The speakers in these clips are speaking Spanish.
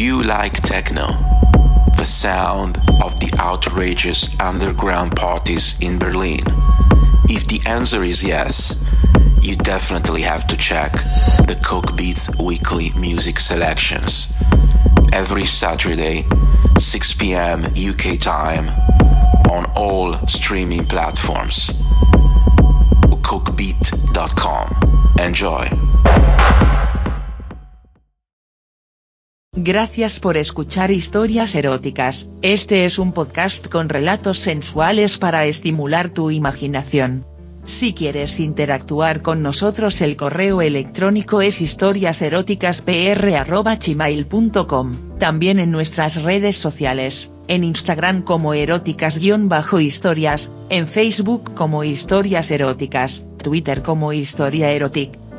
you like techno? The sound of the outrageous underground parties in Berlin? If the answer is yes, you definitely have to check the Coke Beats weekly music selections. Every Saturday, 6 p.m. UK time, on all streaming platforms. Cookbeat.com. Enjoy. Gracias por escuchar historias eróticas, este es un podcast con relatos sensuales para estimular tu imaginación. Si quieres interactuar con nosotros el correo electrónico es historiaseroticaspr.gmail.com, también en nuestras redes sociales, en Instagram como eróticas-historias, en Facebook como historias eróticas, Twitter como historia erotic,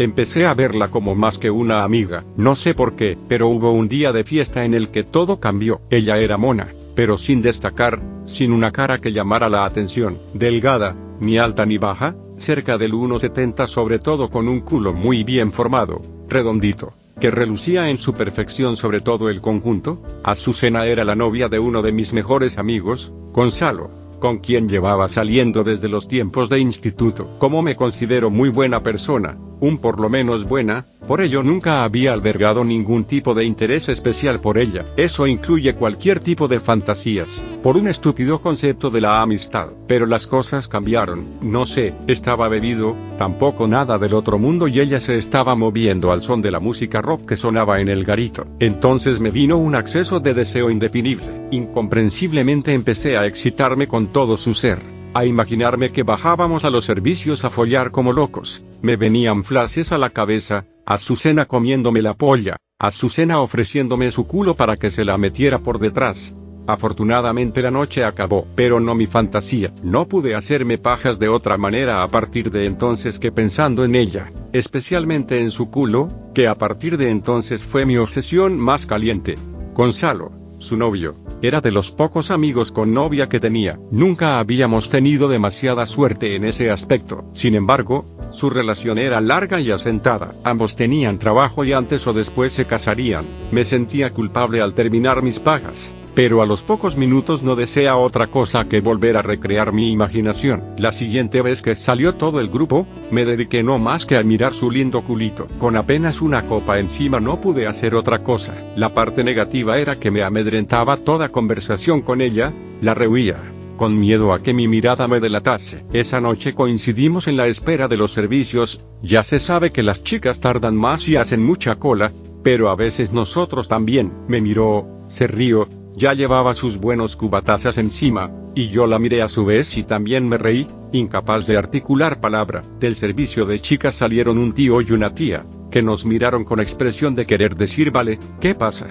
Empecé a verla como más que una amiga, no sé por qué, pero hubo un día de fiesta en el que todo cambió. Ella era mona, pero sin destacar, sin una cara que llamara la atención, delgada, ni alta ni baja, cerca del 1,70 sobre todo con un culo muy bien formado, redondito que relucía en su perfección sobre todo el conjunto, Azucena era la novia de uno de mis mejores amigos, Gonzalo, con quien llevaba saliendo desde los tiempos de instituto. Como me considero muy buena persona, un por lo menos buena, por ello nunca había albergado ningún tipo de interés especial por ella. Eso incluye cualquier tipo de fantasías, por un estúpido concepto de la amistad. Pero las cosas cambiaron, no sé, estaba bebido, tampoco nada del otro mundo y ella se estaba moviendo al son de la música rock que sonaba en el garito. Entonces me vino un acceso de deseo indefinible. Incomprensiblemente empecé a excitarme con todo su ser a imaginarme que bajábamos a los servicios a follar como locos, me venían flashes a la cabeza, Azucena comiéndome la polla, Azucena ofreciéndome su culo para que se la metiera por detrás. Afortunadamente la noche acabó, pero no mi fantasía, no pude hacerme pajas de otra manera a partir de entonces que pensando en ella, especialmente en su culo, que a partir de entonces fue mi obsesión más caliente. Gonzalo, su novio, era de los pocos amigos con novia que tenía. Nunca habíamos tenido demasiada suerte en ese aspecto. Sin embargo, su relación era larga y asentada. Ambos tenían trabajo y antes o después se casarían. Me sentía culpable al terminar mis pagas pero a los pocos minutos no desea otra cosa que volver a recrear mi imaginación. La siguiente vez que salió todo el grupo, me dediqué no más que a mirar su lindo culito. Con apenas una copa encima no pude hacer otra cosa. La parte negativa era que me amedrentaba toda conversación con ella, la rehuía con miedo a que mi mirada me delatase. Esa noche coincidimos en la espera de los servicios, ya se sabe que las chicas tardan más y hacen mucha cola, pero a veces nosotros también. Me miró, se rió, ya llevaba sus buenos cubatazas encima, y yo la miré a su vez y también me reí, incapaz de articular palabra. Del servicio de chicas salieron un tío y una tía, que nos miraron con expresión de querer decir vale, ¿qué pasa?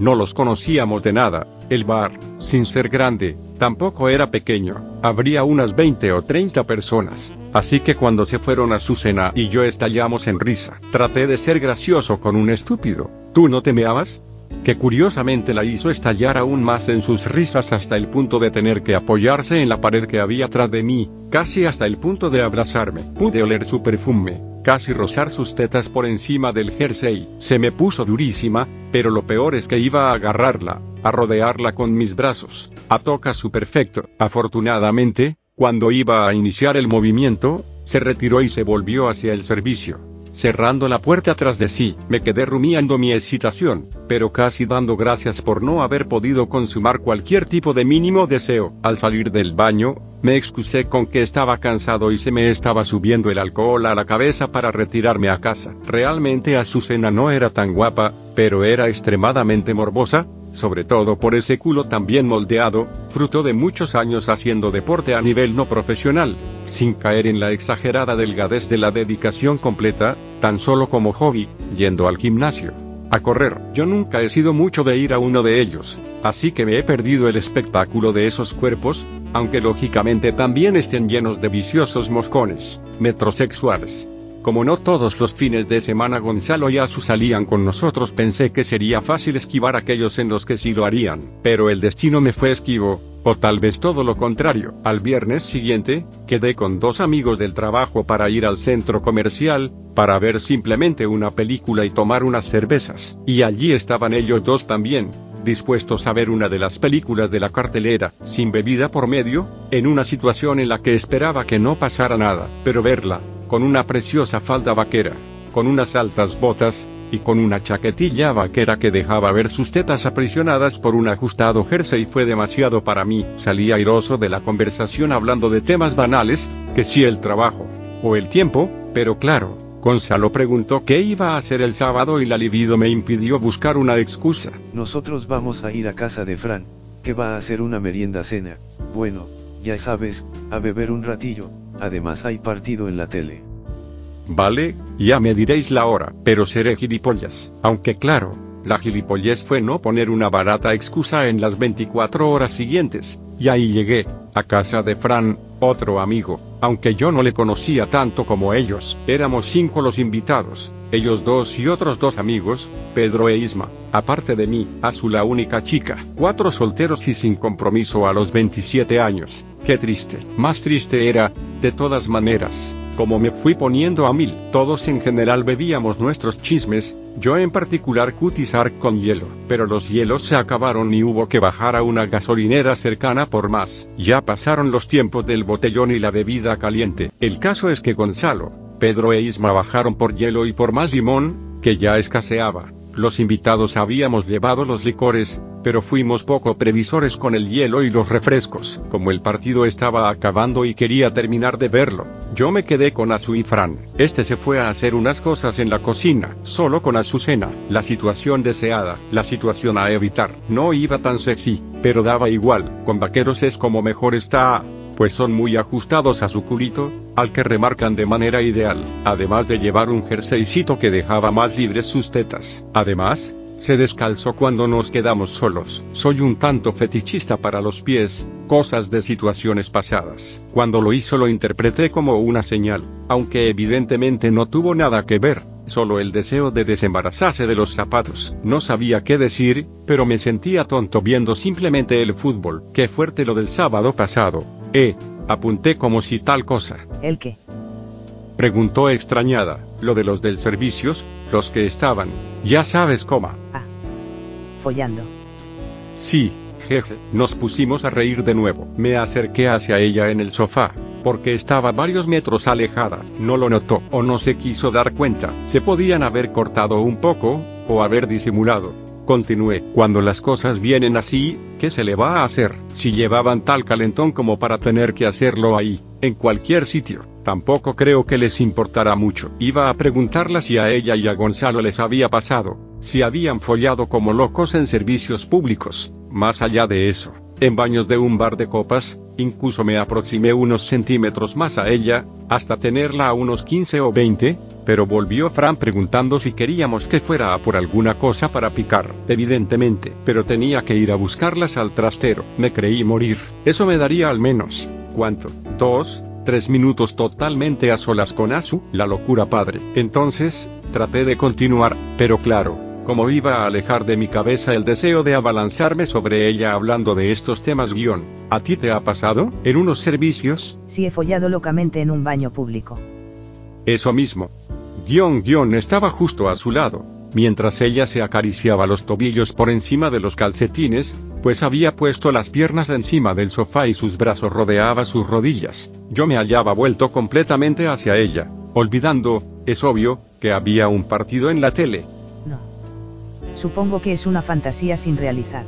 No los conocíamos de nada, el bar, sin ser grande, tampoco era pequeño, habría unas 20 o 30 personas, así que cuando se fueron a su cena y yo estallamos en risa, traté de ser gracioso con un estúpido, ¿tú no te meabas? que curiosamente la hizo estallar aún más en sus risas hasta el punto de tener que apoyarse en la pared que había tras de mí, casi hasta el punto de abrazarme. Pude oler su perfume, casi rozar sus tetas por encima del jersey. Se me puso durísima, pero lo peor es que iba a agarrarla, a rodearla con mis brazos, a tocar su perfecto. Afortunadamente, cuando iba a iniciar el movimiento, se retiró y se volvió hacia el servicio cerrando la puerta tras de sí, me quedé rumiando mi excitación, pero casi dando gracias por no haber podido consumar cualquier tipo de mínimo deseo. Al salir del baño, me excusé con que estaba cansado y se me estaba subiendo el alcohol a la cabeza para retirarme a casa. Realmente Azucena no era tan guapa, pero era extremadamente morbosa, sobre todo por ese culo tan bien moldeado, fruto de muchos años haciendo deporte a nivel no profesional, sin caer en la exagerada delgadez de la dedicación completa, tan solo como hobby, yendo al gimnasio, a correr. Yo nunca he sido mucho de ir a uno de ellos, así que me he perdido el espectáculo de esos cuerpos, aunque lógicamente también estén llenos de viciosos moscones, metrosexuales. Como no todos los fines de semana Gonzalo y Asu salían con nosotros pensé que sería fácil esquivar aquellos en los que sí lo harían, pero el destino me fue esquivo, o tal vez todo lo contrario. Al viernes siguiente, quedé con dos amigos del trabajo para ir al centro comercial, para ver simplemente una película y tomar unas cervezas, y allí estaban ellos dos también, dispuestos a ver una de las películas de la cartelera, sin bebida por medio, en una situación en la que esperaba que no pasara nada, pero verla, con una preciosa falda vaquera, con unas altas botas, y con una chaquetilla vaquera que dejaba ver sus tetas aprisionadas por un ajustado jersey fue demasiado para mí. Salí airoso de la conversación hablando de temas banales, que si el trabajo, o el tiempo, pero claro, Gonzalo preguntó qué iba a hacer el sábado y la libido me impidió buscar una excusa. Nosotros vamos a ir a casa de Fran, que va a hacer una merienda cena, bueno, ya sabes, a beber un ratillo, además hay partido en la tele. Vale, ya me diréis la hora, pero seré gilipollas. Aunque claro, la gilipollez fue no poner una barata excusa en las 24 horas siguientes, y ahí llegué, a casa de Fran, otro amigo, aunque yo no le conocía tanto como ellos. Éramos cinco los invitados, ellos dos y otros dos amigos, Pedro e Isma, aparte de mí, a su la única chica, cuatro solteros y sin compromiso a los 27 años. Qué triste. Más triste era, de todas maneras, como me fui poniendo a mil, todos en general bebíamos nuestros chismes, yo en particular cutizar con hielo, pero los hielos se acabaron y hubo que bajar a una gasolinera cercana por más. Ya pasaron los tiempos del botellón y la bebida caliente. El caso es que Gonzalo, Pedro e Isma bajaron por hielo y por más limón, que ya escaseaba. Los invitados habíamos llevado los licores, pero fuimos poco previsores con el hielo y los refrescos. Como el partido estaba acabando y quería terminar de verlo, yo me quedé con Azu y Fran. Este se fue a hacer unas cosas en la cocina, solo con Azucena. La situación deseada, la situación a evitar. No iba tan sexy, pero daba igual. Con vaqueros es como mejor está pues son muy ajustados a su culito, al que remarcan de manera ideal, además de llevar un jerseycito que dejaba más libres sus tetas. Además, se descalzó cuando nos quedamos solos. Soy un tanto fetichista para los pies, cosas de situaciones pasadas. Cuando lo hizo lo interpreté como una señal, aunque evidentemente no tuvo nada que ver, solo el deseo de desembarazarse de los zapatos. No sabía qué decir, pero me sentía tonto viendo simplemente el fútbol. Qué fuerte lo del sábado pasado. Eh, apunté como si tal cosa. ¿El qué? Preguntó extrañada, lo de los del servicios, los que estaban, ya sabes cómo. Ah. Follando. Sí, jeje, nos pusimos a reír de nuevo. Me acerqué hacia ella en el sofá, porque estaba varios metros alejada. No lo notó, o no se quiso dar cuenta. Se podían haber cortado un poco, o haber disimulado. Continué, cuando las cosas vienen así, ¿qué se le va a hacer? Si llevaban tal calentón como para tener que hacerlo ahí, en cualquier sitio, tampoco creo que les importara mucho. Iba a preguntarla si a ella y a Gonzalo les había pasado, si habían follado como locos en servicios públicos, más allá de eso, en baños de un bar de copas, incluso me aproximé unos centímetros más a ella, hasta tenerla a unos 15 o 20, pero volvió Fran preguntando si queríamos que fuera a por alguna cosa para picar, evidentemente, pero tenía que ir a buscarlas al trastero. Me creí morir. Eso me daría al menos, ¿cuánto? ¿Dos? ¿Tres minutos totalmente a solas con Asu? La locura padre. Entonces, traté de continuar, pero claro, como iba a alejar de mi cabeza el deseo de abalanzarme sobre ella hablando de estos temas guion. ¿A ti te ha pasado? ¿En unos servicios? Sí he follado locamente en un baño público. Eso mismo. Guión guion estaba justo a su lado, mientras ella se acariciaba los tobillos por encima de los calcetines, pues había puesto las piernas encima del sofá y sus brazos rodeaban sus rodillas. Yo me hallaba vuelto completamente hacia ella, olvidando, es obvio, que había un partido en la tele. No. Supongo que es una fantasía sin realizar.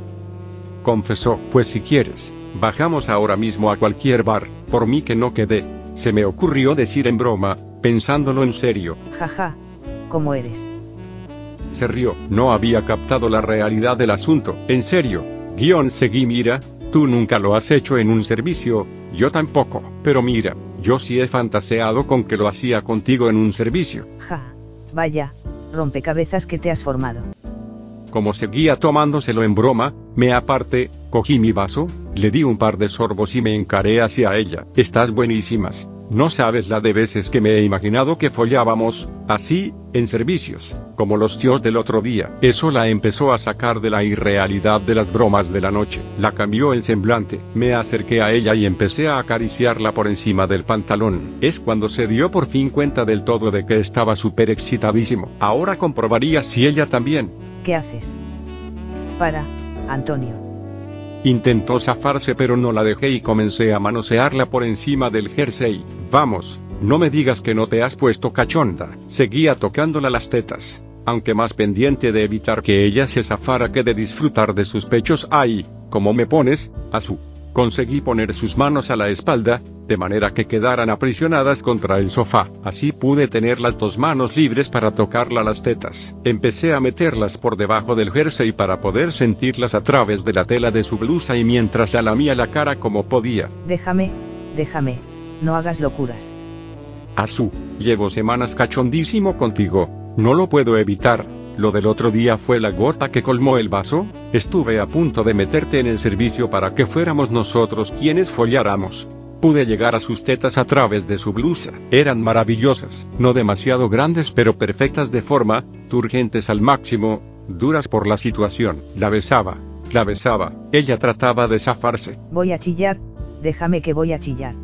Confesó, pues si quieres, bajamos ahora mismo a cualquier bar, por mí que no quedé. Se me ocurrió decir en broma, pensándolo en serio. Jaja. ¿Cómo eres? Se rió, no había captado la realidad del asunto. En serio. Guión seguí mira, tú nunca lo has hecho en un servicio, yo tampoco, pero mira, yo sí he fantaseado con que lo hacía contigo en un servicio. Ja. Vaya, rompecabezas que te has formado. Como seguía tomándoselo en broma, me aparté, cogí mi vaso, le di un par de sorbos y me encaré hacia ella. Estás buenísimas. No sabes la de veces que me he imaginado que follábamos, así, en servicios, como los tíos del otro día. Eso la empezó a sacar de la irrealidad de las bromas de la noche. La cambió el semblante. Me acerqué a ella y empecé a acariciarla por encima del pantalón. Es cuando se dio por fin cuenta del todo de que estaba súper excitadísimo. Ahora comprobaría si ella también. ¿Qué haces? Para, Antonio. Intentó zafarse pero no la dejé y comencé a manosearla por encima del jersey. Vamos, no me digas que no te has puesto cachonda. Seguía tocándola las tetas, aunque más pendiente de evitar que ella se zafara que de disfrutar de sus pechos. Ay, como me pones, a su conseguí poner sus manos a la espalda, de manera que quedaran aprisionadas contra el sofá. Así pude tener las dos manos libres para tocarla las tetas. Empecé a meterlas por debajo del jersey para poder sentirlas a través de la tela de su blusa y mientras la lamía la cara como podía. Déjame, déjame, no hagas locuras. Azú, llevo semanas cachondísimo contigo, no lo puedo evitar. Lo del otro día fue la gota que colmó el vaso, estuve a punto de meterte en el servicio para que fuéramos nosotros quienes folláramos. Pude llegar a sus tetas a través de su blusa. Eran maravillosas, no demasiado grandes pero perfectas de forma, turgentes al máximo, duras por la situación. La besaba, la besaba, ella trataba de zafarse. Voy a chillar, déjame que voy a chillar.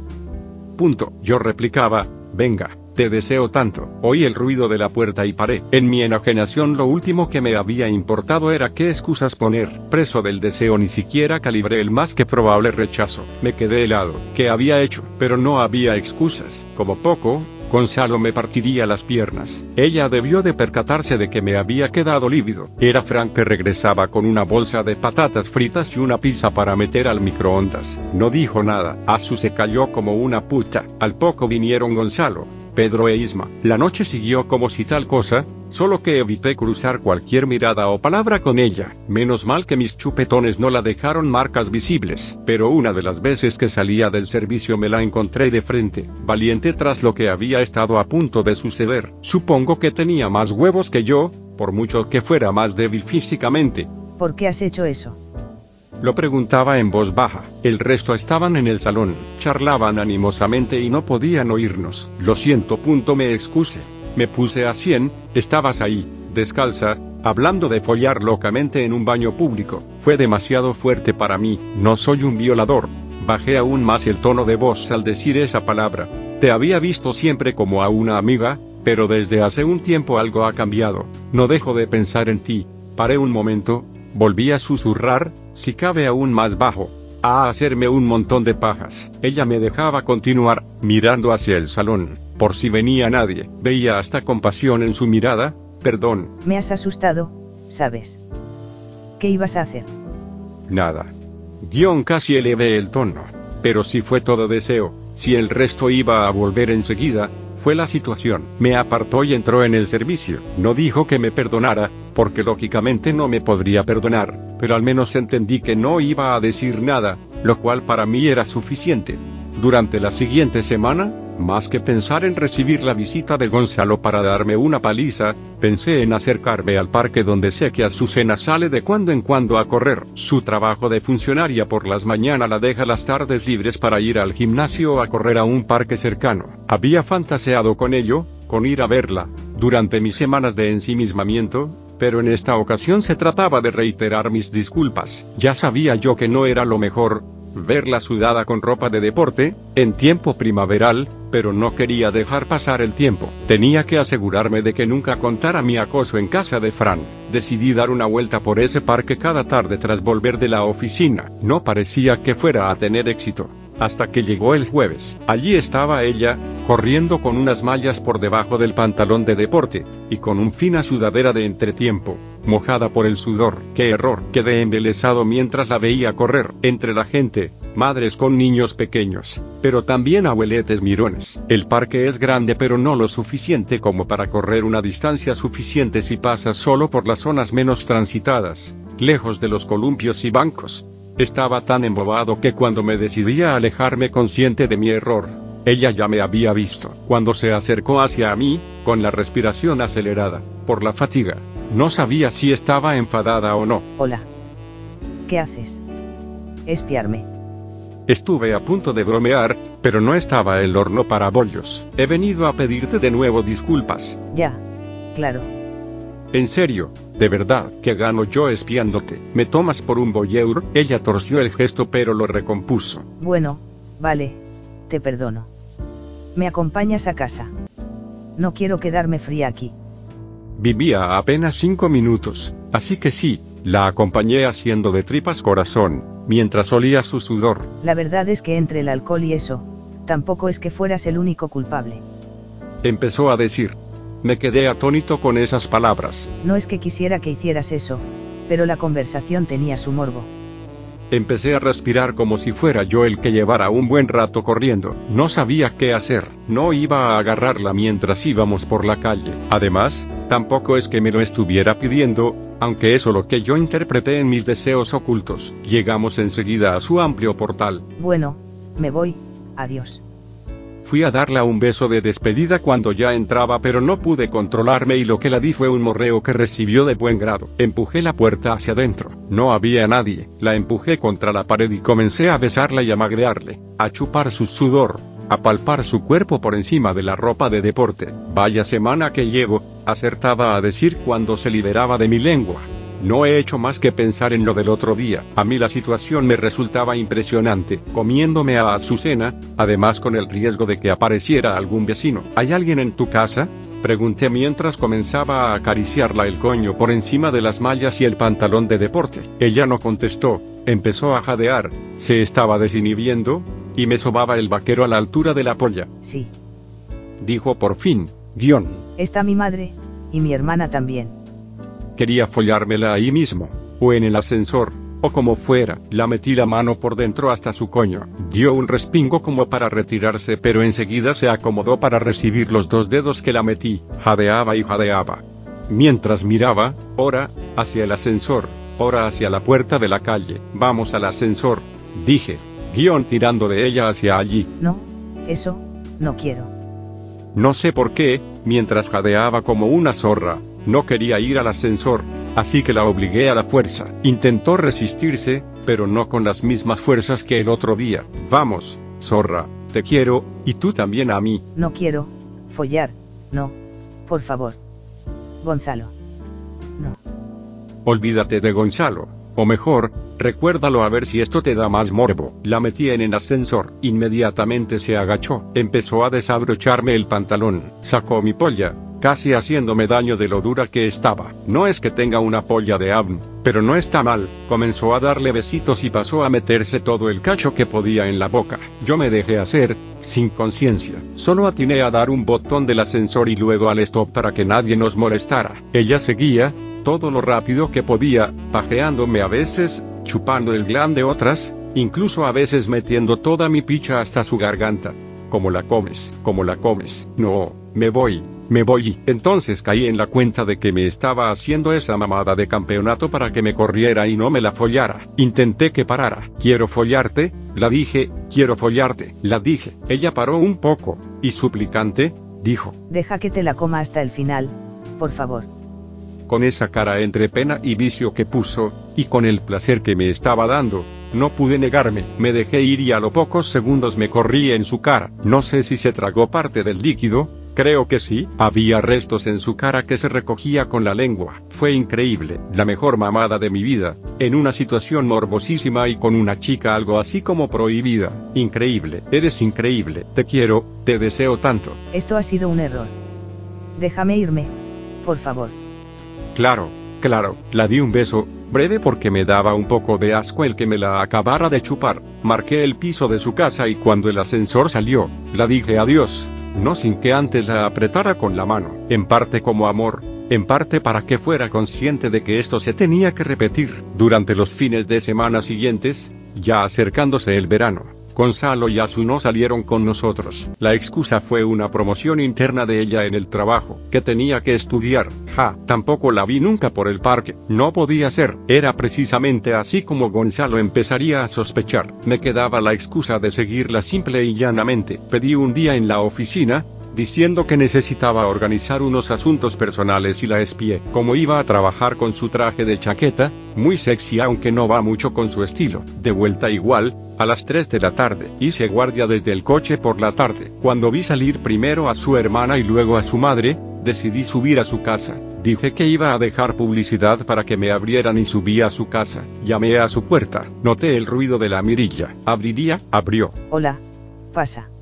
Punto. Yo replicaba, venga, te deseo tanto. Oí el ruido de la puerta y paré. En mi enajenación lo último que me había importado era qué excusas poner. Preso del deseo ni siquiera calibré el más que probable rechazo. Me quedé helado. ¿Qué había hecho? Pero no había excusas. Como poco, Gonzalo me partiría las piernas. Ella debió de percatarse de que me había quedado lívido. Era Frank que regresaba con una bolsa de patatas fritas y una pizza para meter al microondas. No dijo nada. Azu se cayó como una puta. Al poco vinieron Gonzalo, Pedro e Isma. La noche siguió como si tal cosa, solo que evité cruzar cualquier mirada o palabra con ella. Menos mal que mis chupetones no la dejaron marcas visibles, pero una de las veces que salía del servicio me la encontré de frente, valiente tras lo que había estado a punto de suceder. Supongo que tenía más huevos que yo, por mucho que fuera más débil físicamente. ¿Por qué has hecho eso? Lo preguntaba en voz baja. El resto estaban en el salón, charlaban animosamente y no podían oírnos. Lo siento, punto me excuse. Me puse a cien, estabas ahí, descalza, hablando de follar locamente en un baño público. Fue demasiado fuerte para mí, no soy un violador. Bajé aún más el tono de voz al decir esa palabra. Te había visto siempre como a una amiga, pero desde hace un tiempo algo ha cambiado. No dejo de pensar en ti. Paré un momento, volví a susurrar, si cabe aún más bajo, a hacerme un montón de pajas. Ella me dejaba continuar, mirando hacia el salón, por si venía nadie. Veía hasta compasión en su mirada, perdón, Me has asustado, ¿sabes? ¿Qué ibas a hacer? nada. Guión casi elevé el tono. Pero si fue todo deseo, si el resto iba a volver enseguida, fue la situación. Me apartó y entró en el servicio. No dijo que me perdonara, porque lógicamente no me podría perdonar, pero al menos entendí que no iba a decir nada, lo cual para mí era suficiente. Durante la siguiente semana, más que pensar en recibir la visita de Gonzalo para darme una paliza, pensé en acercarme al parque donde sé que Azucena sale de cuando en cuando a correr. Su trabajo de funcionaria por las mañanas la deja las tardes libres para ir al gimnasio o a correr a un parque cercano. Había fantaseado con ello, con ir a verla, durante mis semanas de ensimismamiento, pero en esta ocasión se trataba de reiterar mis disculpas. Ya sabía yo que no era lo mejor, verla sudada con ropa de deporte, en tiempo primaveral, pero no quería dejar pasar el tiempo. Tenía que asegurarme de que nunca contara mi acoso en casa de Fran. Decidí dar una vuelta por ese parque cada tarde tras volver de la oficina. No parecía que fuera a tener éxito. Hasta que llegó el jueves. Allí estaba ella, corriendo con unas mallas por debajo del pantalón de deporte, y con un fina sudadera de entretiempo, mojada por el sudor. ¡Qué error! Quedé embelesado mientras la veía correr, entre la gente, madres con niños pequeños, pero también abueletes mirones. El parque es grande pero no lo suficiente como para correr una distancia suficiente si pasas solo por las zonas menos transitadas, lejos de los columpios y bancos. Estaba tan embobado que cuando me decidí a alejarme consciente de mi error, ella ya me había visto. Cuando se acercó hacia mí, con la respiración acelerada, por la fatiga, No sabía si estaba enfadada o no. Hola. ¿Qué haces? Espiarme. Estuve a punto de bromear, pero no estaba el horno para bollos. He venido a pedirte de nuevo disculpas. Ya. Claro. En serio, de verdad, que gano yo espiándote. ¿Me tomas por un voyeur? Ella torció el gesto pero lo recompuso. Bueno, vale. Te perdono. ¿Me acompañas a casa? No quiero quedarme fría aquí. Vivía a apenas cinco minutos, así que sí, la acompañé haciendo de tripas corazón, mientras olía su sudor. La verdad es que entre el alcohol y eso, tampoco es que fueras el único culpable. Empezó a decir. Me quedé atónito con esas palabras. No es que quisiera que hicieras eso, pero la conversación tenía su morbo. Empecé a respirar como si fuera yo el que llevara un buen rato corriendo. No sabía qué hacer. No iba a agarrarla mientras íbamos por la calle. Además, tampoco es que me lo estuviera pidiendo, aunque eso lo que yo interpreté en mis deseos ocultos. Llegamos enseguida a su amplio portal. Bueno, me voy, adiós. Fui a darla un beso de despedida cuando ya entraba pero no pude controlarme y lo que la di fue un morreo que recibió de buen grado. Empujé la puerta hacia adentro. No había nadie. La empujé contra la pared y comencé a besarla y a magrearle, a chupar su sudor, a palpar su cuerpo por encima de la ropa de deporte. Vaya semana que llevo, acertaba a decir cuando se liberaba de mi lengua. No he hecho más que pensar en lo del otro día. A mí la situación me resultaba impresionante, comiéndome a Azucena, además con el riesgo de que apareciera algún vecino. ¿Hay alguien en tu casa? Pregunté mientras comenzaba a acariciarla el coño por encima de las mallas y el pantalón de deporte. Ella no contestó, empezó a jadear, se estaba desinhibiendo, y me sobaba el vaquero a la altura de la polla. Sí. Dijo por fin, guion. Está mi madre, y mi hermana también. Quería follármela ahí mismo, o en el ascensor, o como fuera. La metí la mano por dentro hasta su coño. Dio un respingo como para retirarse, pero enseguida se acomodó para recibir los dos dedos que la metí. Jadeaba y jadeaba. Mientras miraba, ora, hacia el ascensor, ora hacia la puerta de la calle. Vamos al ascensor, dije, guion tirando de ella hacia allí. No, eso, no quiero. No sé por qué, mientras jadeaba como una zorra, no quería ir al ascensor, así que la obligué a la fuerza. Intentó resistirse, pero no con las mismas fuerzas que el otro día. Vamos, zorra, te quiero, y tú también a mí. No quiero, follar, no, por favor. Gonzalo. No. Olvídate de Gonzalo. O mejor, recuérdalo a ver si esto te da más morbo. La metí en el ascensor. Inmediatamente se agachó. Empezó a desabrocharme el pantalón. Sacó mi polla, casi haciéndome daño de lo dura que estaba. No es que tenga una polla de Abn, pero no está mal. Comenzó a darle besitos y pasó a meterse todo el cacho que podía en la boca. Yo me dejé hacer, sin conciencia. Solo atiné a dar un botón del ascensor y luego al stop para que nadie nos molestara. Ella seguía, todo lo rápido que podía, pajeándome a veces, chupando el glan de otras, incluso a veces metiendo toda mi picha hasta su garganta. Como la comes, como la comes. No, me voy, me voy. Entonces caí en la cuenta de que me estaba haciendo esa mamada de campeonato para que me corriera y no me la follara. Intenté que parara. Quiero follarte, la dije, quiero follarte, la dije. Ella paró un poco, y suplicante, dijo. Deja que te la coma hasta el final, por favor. Con esa cara entre pena y vicio que puso, y con el placer que me estaba dando, no pude negarme, me dejé ir y a los pocos segundos me corrí en su cara. No sé si se tragó parte del líquido, Creo que sí, había restos en su cara que se recogía con la lengua. Fue increíble, la mejor mamada de mi vida, en una situación morbosísima y con una chica algo así como prohibida. Increíble, eres increíble, te quiero, te deseo tanto. Esto ha sido un error. Déjame irme, por favor. Claro, claro, la di un beso, breve porque me daba un poco de asco el que me la acabara de chupar. Marqué el piso de su casa y cuando el ascensor salió, la dije adiós no sin que antes la apretara con la mano, en parte como amor, en parte para que fuera consciente de que esto se tenía que repetir. Durante los fines de semana siguientes, ya acercándose el verano, Gonzalo y no salieron con nosotros. La excusa fue una promoción interna de ella en el trabajo, que tenía que estudiar. Ja, tampoco la vi nunca por el parque. No podía ser. Era precisamente así como Gonzalo empezaría a sospechar. Me quedaba la excusa de seguirla simple y llanamente. Pedí un día en la oficina, diciendo que necesitaba organizar unos asuntos personales y la espié. Como iba a trabajar con su traje de chaqueta, muy sexy aunque no va mucho con su estilo. De vuelta igual, a las 3 de la tarde, hice guardia desde el coche por la tarde. Cuando vi salir primero a su hermana y luego a su madre, decidí subir a su casa. Dije que iba a dejar publicidad para que me abrieran y subí a su casa. Llamé a su puerta. Noté el ruido de la mirilla. Abriría, abrió. Hola. Pasa.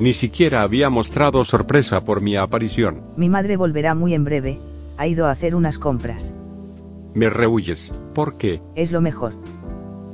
Ni siquiera había mostrado sorpresa por mi aparición. Mi madre volverá muy en breve. Ha ido a hacer unas compras. Me rehuyes. ¿Por qué? Es lo mejor.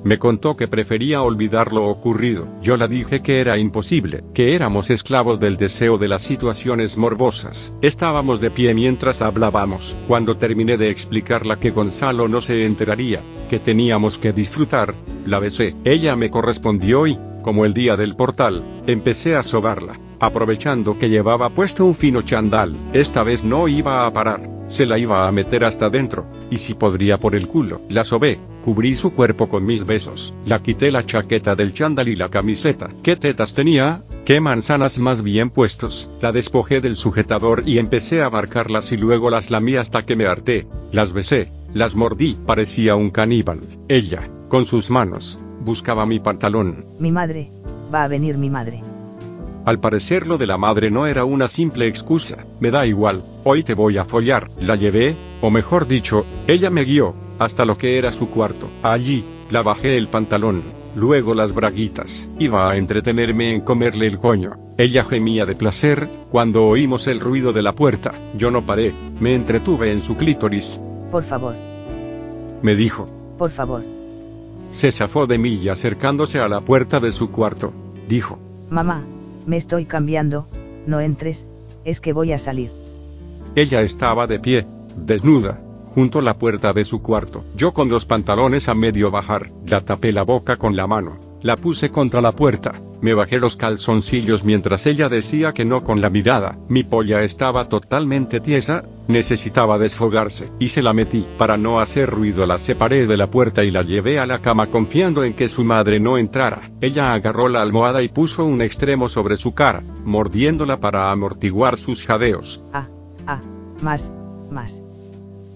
Me contó que prefería olvidar lo ocurrido. Yo la dije que era imposible, que éramos esclavos del deseo de las situaciones morbosas. Estábamos de pie mientras hablábamos. Cuando terminé de explicarla que Gonzalo no se enteraría, que teníamos que disfrutar, la besé. Ella me correspondió y, como el día del portal, empecé a sobarla, aprovechando que llevaba puesto un fino chandal. Esta vez no iba a parar, se la iba a meter hasta dentro, y si podría por el culo. La sobé, Cubrí su cuerpo con mis besos. La quité la chaqueta del chándal y la camiseta. ¿Qué tetas tenía? ¿Qué manzanas más bien puestos? La despojé del sujetador y empecé a marcarlas y luego las lamí hasta que me harté. Las besé, las mordí. Parecía un caníbal. Ella, con sus manos, buscaba mi pantalón. Mi madre. Va a venir mi madre. Al parecer lo de la madre no era una simple excusa. Me da igual, hoy te voy a follar. La llevé, o mejor dicho, ella me guió, hasta lo que era su cuarto. Allí, la bajé el pantalón, luego las braguitas. Iba a entretenerme en comerle el coño. Ella gemía de placer, cuando oímos el ruido de la puerta. Yo no paré, me entretuve en su clítoris. Por favor. Me dijo. Por favor. Se zafó de mí y acercándose a la puerta de su cuarto, dijo. Mamá, me estoy cambiando, no entres, es que voy a salir. Ella estaba de pie, desnuda, junto a la puerta de su cuarto. Yo con los pantalones a medio bajar, la tapé la boca con la mano, la puse contra la puerta, me bajé los calzoncillos mientras ella decía que no con la mirada. Mi polla estaba totalmente tiesa, necesitaba desfogarse, y se la metí. Para no hacer ruido la separé de la puerta y la llevé a la cama confiando en que su madre no entrara. Ella agarró la almohada y puso un extremo sobre su cara, mordiéndola para amortiguar sus jadeos. Ah, ah, más, más.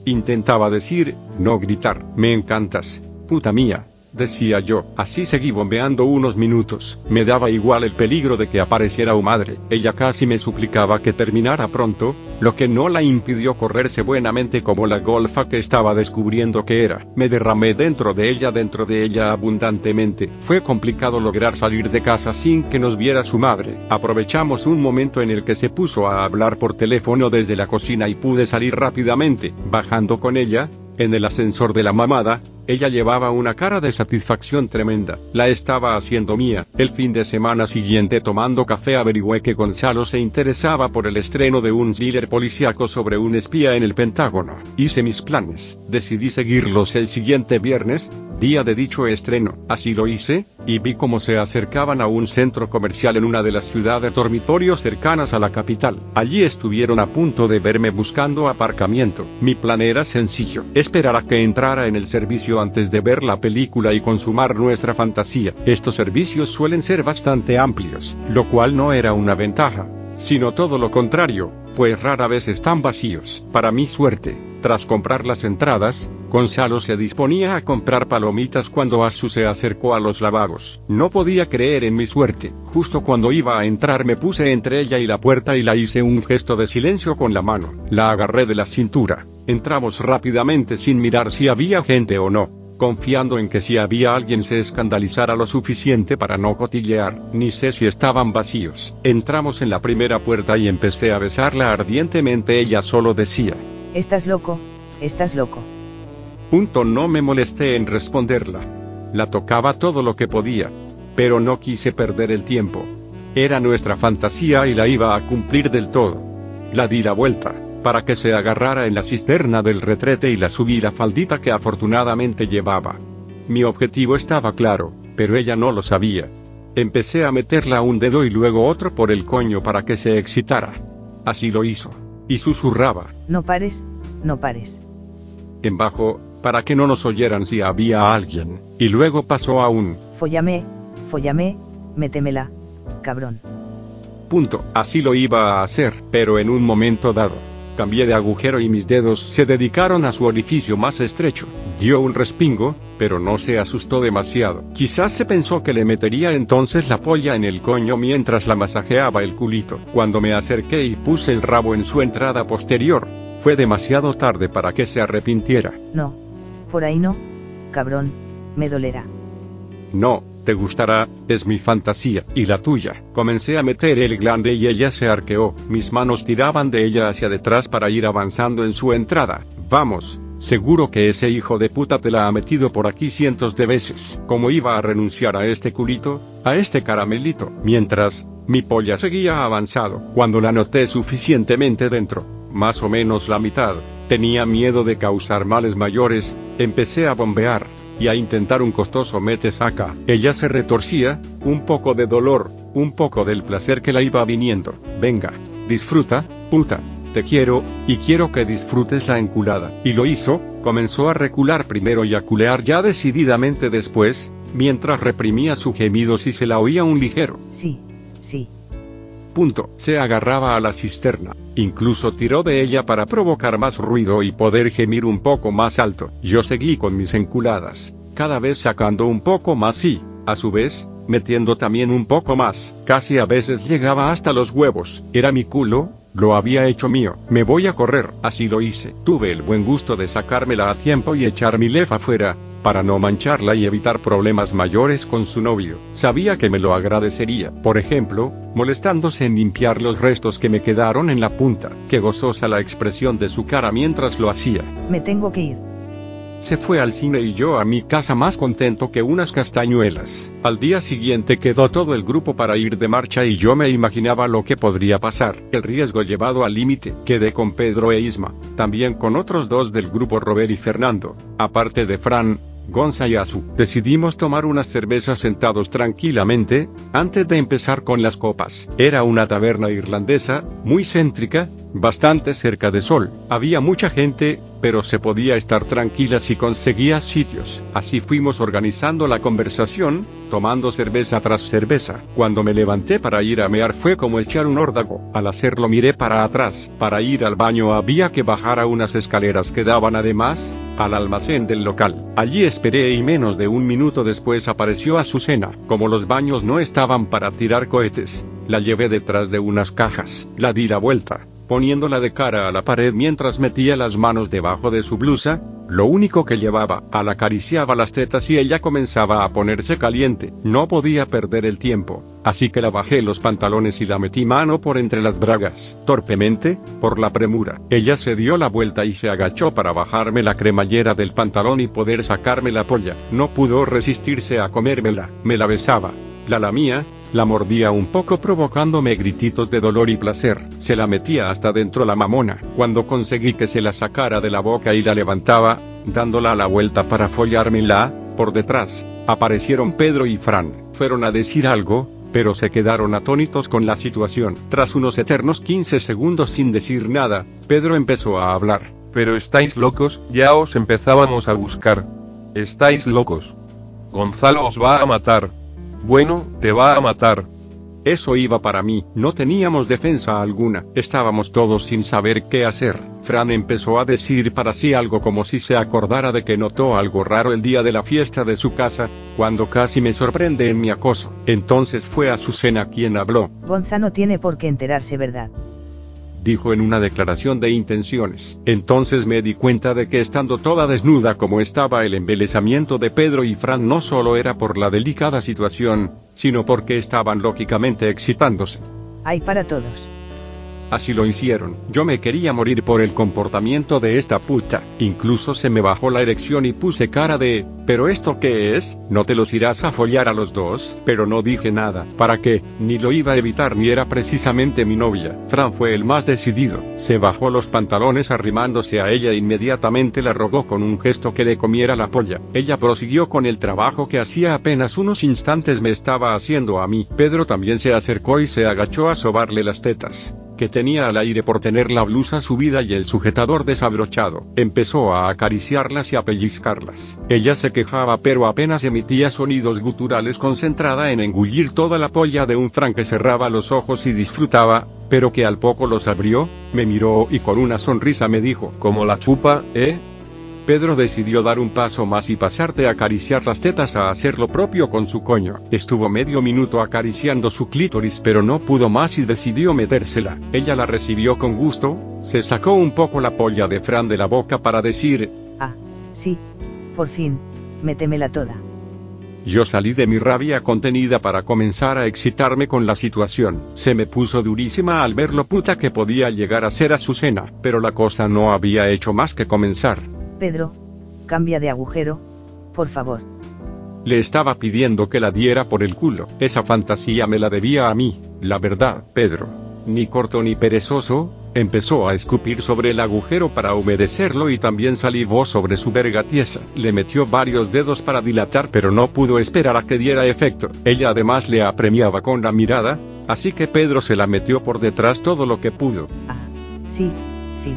Intentaba decir, no gritar, me encantas, puta mía, decía yo. Así seguí bombeando unos minutos. Me daba igual el peligro de que apareciera u madre. Ella casi me suplicaba que terminara pronto, lo que no la impidió correrse buenamente como la golfa que estaba descubriendo que era. Me derramé dentro de ella, dentro de ella abundantemente. Fue complicado lograr salir de casa sin que nos viera su madre. Aprovechamos un momento en el que se puso a hablar por teléfono desde la cocina y pude salir rápidamente. Bajando con ella, en el ascensor de la mamada, ella llevaba una cara de satisfacción tremenda. La estaba haciendo mía. El fin de semana siguiente tomando café averigüé que Gonzalo se interesaba por el estreno de un thriller policíaco sobre un espía en el Pentágono. Hice mis planes. Decidí seguirlos el siguiente viernes, día de dicho estreno. Así lo hice, y vi cómo se acercaban a un centro comercial en una de las ciudades dormitorios cercanas a la capital. Allí estuvieron a punto de verme buscando aparcamiento. Mi plan era sencillo, esperar a que entrara en el servicio antes de ver la película y consumar nuestra fantasía. Estos servicios suelen ser bastante amplios, lo cual no era una ventaja, sino todo lo contrario, pues rara vez están vacíos. Para mi suerte, tras comprar las entradas, Gonzalo se disponía a comprar palomitas cuando Asu se acercó a los lavabos. No podía creer en mi suerte. Justo cuando iba a entrar me puse entre ella y la puerta y la hice un gesto de silencio con la mano. La agarré de la cintura. Entramos rápidamente sin mirar si había gente o no confiando en que si había alguien se escandalizara lo suficiente para no cotillear, ni sé si estaban vacíos. Entramos en la primera puerta y empecé a besarla ardientemente, ella solo decía, Estás loco, estás loco. Punto no me molesté en responderla. La tocaba todo lo que podía, pero no quise perder el tiempo. Era nuestra fantasía y la iba a cumplir del todo. La di la vuelta para que se agarrara en la cisterna del retrete y la subí la faldita que afortunadamente llevaba. Mi objetivo estaba claro, pero ella no lo sabía. Empecé a meterla un dedo y luego otro por el coño para que se excitara. Así lo hizo. Y susurraba. No pares, no pares. En bajo, para que no nos oyeran si había alguien. Y luego pasó a un. Follame, follame, métemela, cabrón. Punto. Así lo iba a hacer, pero en un momento dado. Cambié de agujero y mis dedos se dedicaron a su orificio más estrecho. Dio un respingo, pero no se asustó demasiado. Quizás se pensó que le metería entonces la polla en el coño mientras la masajeaba el culito. Cuando me acerqué y puse el rabo en su entrada posterior, fue demasiado tarde para que se arrepintiera. No. Por ahí no. Cabrón. Me dolerá. No, te gustará, es mi fantasía, y la tuya. Comencé a meter el glande y ella se arqueó, mis manos tiraban de ella hacia detrás para ir avanzando en su entrada. Vamos, seguro que ese hijo de puta te la ha metido por aquí cientos de veces. ¿Cómo iba a renunciar a este culito, a este caramelito? Mientras, mi polla seguía avanzado, cuando la noté suficientemente dentro, más o menos la mitad, tenía miedo de causar males mayores, empecé a bombear y a intentar un costoso mete saca. Ella se retorcía, un poco de dolor, un poco del placer que la iba viniendo. Venga, disfruta, puta, te quiero, y quiero que disfrutes la enculada. Y lo hizo, comenzó a recular primero y a culear ya decididamente después, mientras reprimía su gemido si se la oía un ligero. Sí, sí. Se agarraba a la cisterna, incluso tiró de ella para provocar más ruido y poder gemir un poco más alto. Yo seguí con mis enculadas, cada vez sacando un poco más y, a su vez, metiendo también un poco más. Casi a veces llegaba hasta los huevos. Era mi culo, lo había hecho mío. Me voy a correr. Así lo hice. Tuve el buen gusto de sacármela a tiempo y echar mi lefa afuera, para no mancharla y evitar problemas mayores con su novio. Sabía que me lo agradecería, por ejemplo, molestándose en limpiar los restos que me quedaron en la punta. Qué gozosa la expresión de su cara mientras lo hacía. Me tengo que ir. Se fue al cine y yo a mi casa más contento que unas castañuelas. Al día siguiente quedó todo el grupo para ir de marcha y yo me imaginaba lo que podría pasar. El riesgo llevado al límite. Quedé con Pedro e Isma, también con otros dos del grupo Robert y Fernando, aparte de Fran, Gonza. Decidimos tomar unas cervezas sentados tranquilamente, antes de empezar con las copas. Era una taberna irlandesa, muy céntrica, bastante cerca de sol. Había mucha gente, pero se podía estar tranquila si conseguía sitios. Así fuimos organizando la conversación, tomando cerveza tras cerveza. Cuando me levanté para ir a mear fue como echar un órdago. Al hacerlo miré para atrás. Para ir al baño había que bajar a unas escaleras que daban además al almacén del local. Allí esperé y menos de un minuto después apareció Azucena. Como los baños no estaban para tirar cohetes, la llevé detrás de unas cajas. La di la vuelta poniéndola de cara a la pared mientras metía las manos debajo de su blusa, lo único que llevaba, al acariciaba las tetas y ella comenzaba a ponerse caliente, no podía perder el tiempo, así que la bajé los pantalones y la metí mano por entre las bragas, torpemente, por la premura. Ella se dio la vuelta y se agachó para bajarme la cremallera del pantalón y poder sacarme la polla, no pudo resistirse a comérmela, me la besaba, la lamía, la mordía un poco provocándome grititos de dolor y placer. Se la metía hasta dentro la mamona. Cuando conseguí que se la sacara de la boca y la levantaba, dándola la vuelta para follármela, por detrás, aparecieron Pedro y Fran. Fueron a decir algo, pero se quedaron atónitos con la situación. Tras unos eternos 15 segundos sin decir nada, Pedro empezó a hablar. Pero estáis locos, ya os empezábamos a buscar. Estáis locos. Gonzalo os va a matar. Bueno, te va a matar. Eso iba para mí, no teníamos defensa alguna, estábamos todos sin saber qué hacer. Fran empezó a decir para sí algo como si se acordara de que notó algo raro el día de la fiesta de su casa, cuando casi me sorprende en mi acoso. Entonces fue Azucena quien habló. Gonza no tiene por qué enterarse, ¿verdad? Dijo en una declaración de intenciones. Entonces me di cuenta de que estando toda desnuda como estaba el embelesamiento de Pedro y Fran no solo era por la delicada situación, sino porque estaban lógicamente excitándose. Hay para todos. Así lo hicieron. Yo me quería morir por el comportamiento de esta puta. Incluso se me bajó la erección y puse cara de, ¿pero esto qué es? ¿No te los irás a follar a los dos? Pero no dije nada. ¿Para qué? Ni lo iba a evitar ni era precisamente mi novia. Fran fue el más decidido. Se bajó los pantalones arrimándose a ella e inmediatamente la rogó con un gesto que le comiera la polla. Ella prosiguió con el trabajo que hacía apenas unos instantes me estaba haciendo a mí. Pedro también se acercó y se agachó a sobarle las tetas que tenía al aire por tener la blusa subida y el sujetador desabrochado. Empezó a acariciarlas y a pellizcarlas. Ella se quejaba pero apenas emitía sonidos guturales concentrada en engullir toda la polla de un Fran que cerraba los ojos y disfrutaba, pero que al poco los abrió, me miró y con una sonrisa me dijo, Como la chupa, ¿eh? Pedro decidió dar un paso más y pasar de acariciar las tetas a hacer lo propio con su coño. Estuvo medio minuto acariciando su clítoris pero no pudo más y decidió metérsela. Ella la recibió con gusto, se sacó un poco la polla de Fran de la boca para decir, Ah, sí, por fin, métemela toda. Yo salí de mi rabia contenida para comenzar a excitarme con la situación. Se me puso durísima al ver lo puta que podía llegar a ser Azucena, pero la cosa no había hecho más que comenzar. Pedro, cambia de agujero, por favor. Le estaba pidiendo que la diera por el culo. Esa fantasía me la debía a mí, la verdad, Pedro. Ni corto ni perezoso, empezó a escupir sobre el agujero para humedecerlo y también salivó sobre su verga tiesa. Le metió varios dedos para dilatar pero no pudo esperar a que diera efecto. Ella además le apremiaba con la mirada, así que Pedro se la metió por detrás todo lo que pudo. Ah, sí, sí.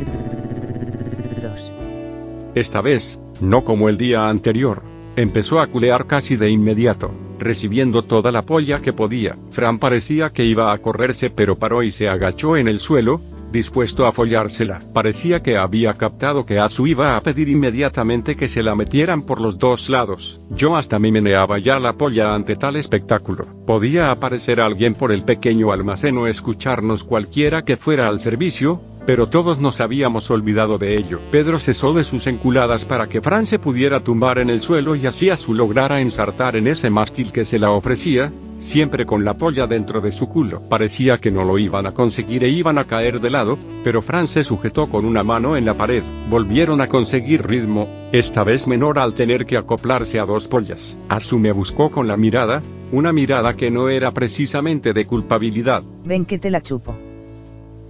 Esta vez, no como el día anterior. Empezó a culear casi de inmediato, recibiendo toda la polla que podía. Fran parecía que iba a correrse pero paró y se agachó en el suelo, dispuesto a follársela. Parecía que había captado que Azu iba a pedir inmediatamente que se la metieran por los dos lados. Yo hasta me meneaba ya la polla ante tal espectáculo. Podía aparecer alguien por el pequeño almacén o escucharnos cualquiera que fuera al servicio, pero todos nos habíamos olvidado de ello. Pedro cesó de sus enculadas para que Fran se pudiera tumbar en el suelo y así su lograra ensartar en ese mástil que se la ofrecía, siempre con la polla dentro de su culo. Parecía que no lo iban a conseguir e iban a caer de lado, pero Fran se sujetó con una mano en la pared. Volvieron a conseguir ritmo, esta vez menor al tener que acoplarse a dos pollas. Asu me buscó con la mirada, una mirada que no era precisamente de culpabilidad. Ven que te la chupo.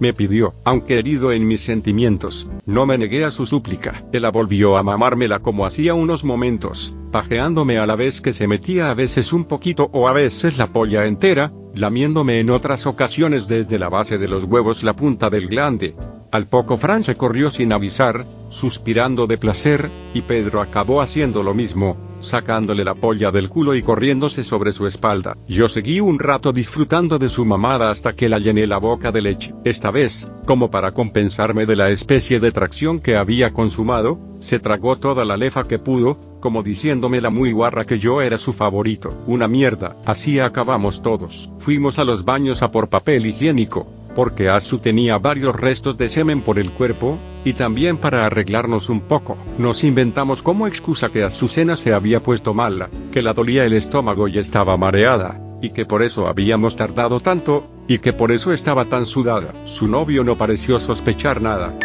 Me pidió, aunque herido en mis sentimientos, no me negué a su súplica. Ella volvió a mamármela como hacía unos momentos, pajeándome a la vez que se metía a veces un poquito o a veces la polla entera, lamiéndome en otras ocasiones desde la base de los huevos la punta del glande. Al poco Fran se corrió sin avisar, suspirando de placer, y Pedro acabó haciendo lo mismo, sacándole la polla del culo y corriéndose sobre su espalda. Yo seguí un rato disfrutando de su mamada hasta que la llené la boca de leche. Esta vez, como para compensarme de la especie de tracción que había consumado, se tragó toda la lefa que pudo, como diciéndome la muy guarra que yo era su favorito. Una mierda, así acabamos todos. Fuimos a los baños a por papel higiénico, porque Asu tenía varios restos de semen por el cuerpo, y también para arreglarnos un poco. Nos inventamos como excusa que Azucena se había puesto mala, que la dolía el estómago y estaba mareada, y que por eso habíamos tardado tanto, y que por eso estaba tan sudada. Su novio no pareció sospechar nada.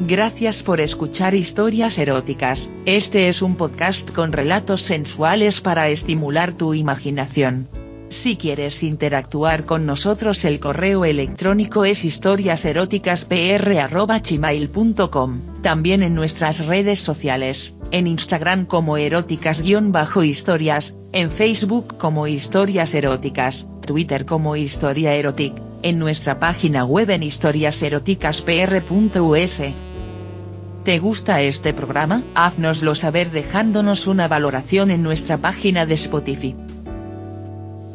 Gracias por escuchar historias eróticas. Este es un podcast con relatos sensuales para estimular tu imaginación. Si quieres interactuar con nosotros el correo electrónico es historiaseroticaspr.gmail.com, también en nuestras redes sociales, en Instagram como eróticas-historias, en Facebook como historias eróticas, Twitter como historia erotic, en nuestra página web en historiaseroticaspr.us. ¿Te gusta este programa? Haznoslo saber dejándonos una valoración en nuestra página de Spotify.